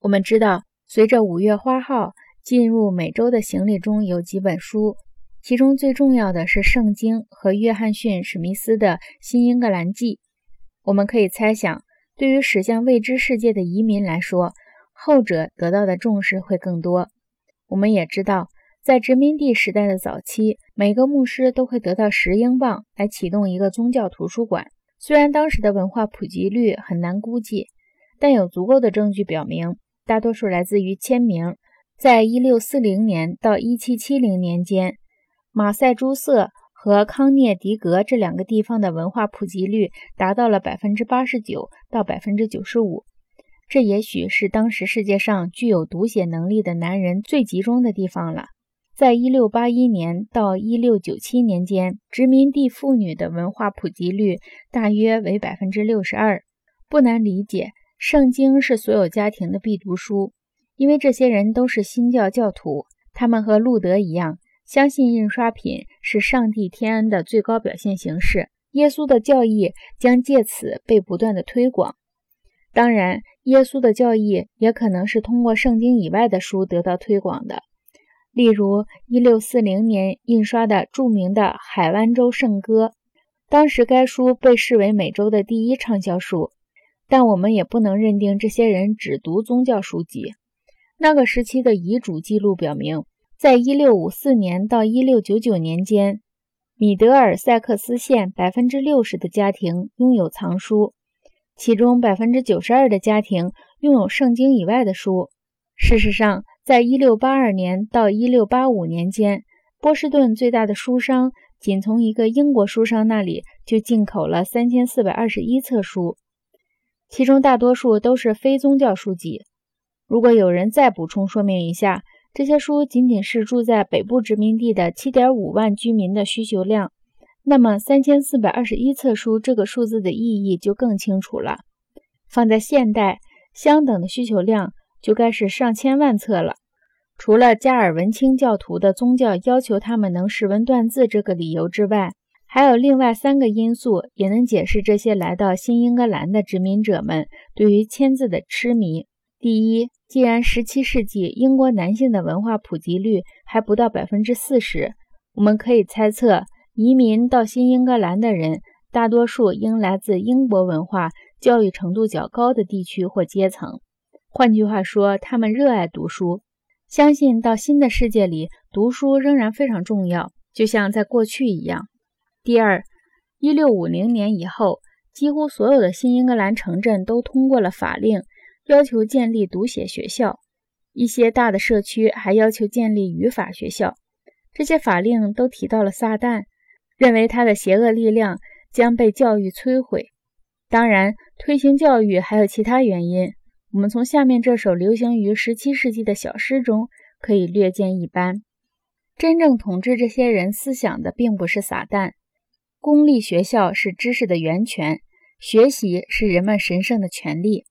我们知道，随着五月花号进入美洲的行李中有几本书，其中最重要的是《圣经》和约翰逊·史密斯的《新英格兰记》。我们可以猜想，对于驶向未知世界的移民来说，后者得到的重视会更多。我们也知道，在殖民地时代的早期，每个牧师都会得到十英镑来启动一个宗教图书馆。虽然当时的文化普及率很难估计，但有足够的证据表明。大多数来自于签名。在1640年到1770年间，马赛诸塞和康涅狄格这两个地方的文化普及率达到了89%到95%。这也许是当时世界上具有读写能力的男人最集中的地方了。在1681年到1697年间，殖民地妇女的文化普及率大约为62%。不难理解。圣经是所有家庭的必读书，因为这些人都是新教教徒，他们和路德一样，相信印刷品是上帝天恩的最高表现形式。耶稣的教义将借此被不断的推广。当然，耶稣的教义也可能是通过圣经以外的书得到推广的，例如1640年印刷的著名的《海湾州圣歌》，当时该书被视为美洲的第一畅销书。但我们也不能认定这些人只读宗教书籍。那个时期的遗嘱记录表明，在1654年到1699年间，米德尔塞克斯县百分之六十的家庭拥有藏书，其中百分之九十二的家庭拥有圣经以外的书。事实上，在1682年到1685年间，波士顿最大的书商仅从一个英国书商那里就进口了三千四百二十一册书。其中大多数都是非宗教书籍。如果有人再补充说明一下，这些书仅仅是住在北部殖民地的7.5万居民的需求量，那么3421册书这个数字的意义就更清楚了。放在现代，相等的需求量就该是上千万册了。除了加尔文清教徒的宗教要求他们能识文断字这个理由之外，还有另外三个因素也能解释这些来到新英格兰的殖民者们对于签字的痴迷。第一，既然17世纪英国男性的文化普及率还不到百分之四十，我们可以猜测，移民到新英格兰的人大多数应来自英国文化教育程度较高的地区或阶层。换句话说，他们热爱读书，相信到新的世界里读书仍然非常重要，就像在过去一样。第二，一六五零年以后，几乎所有的新英格兰城镇都通过了法令，要求建立读写学校。一些大的社区还要求建立语法学校。这些法令都提到了撒旦，认为他的邪恶力量将被教育摧毁。当然，推行教育还有其他原因，我们从下面这首流行于十七世纪的小诗中可以略见一斑。真正统治这些人思想的，并不是撒旦。公立学校是知识的源泉，学习是人们神圣的权利。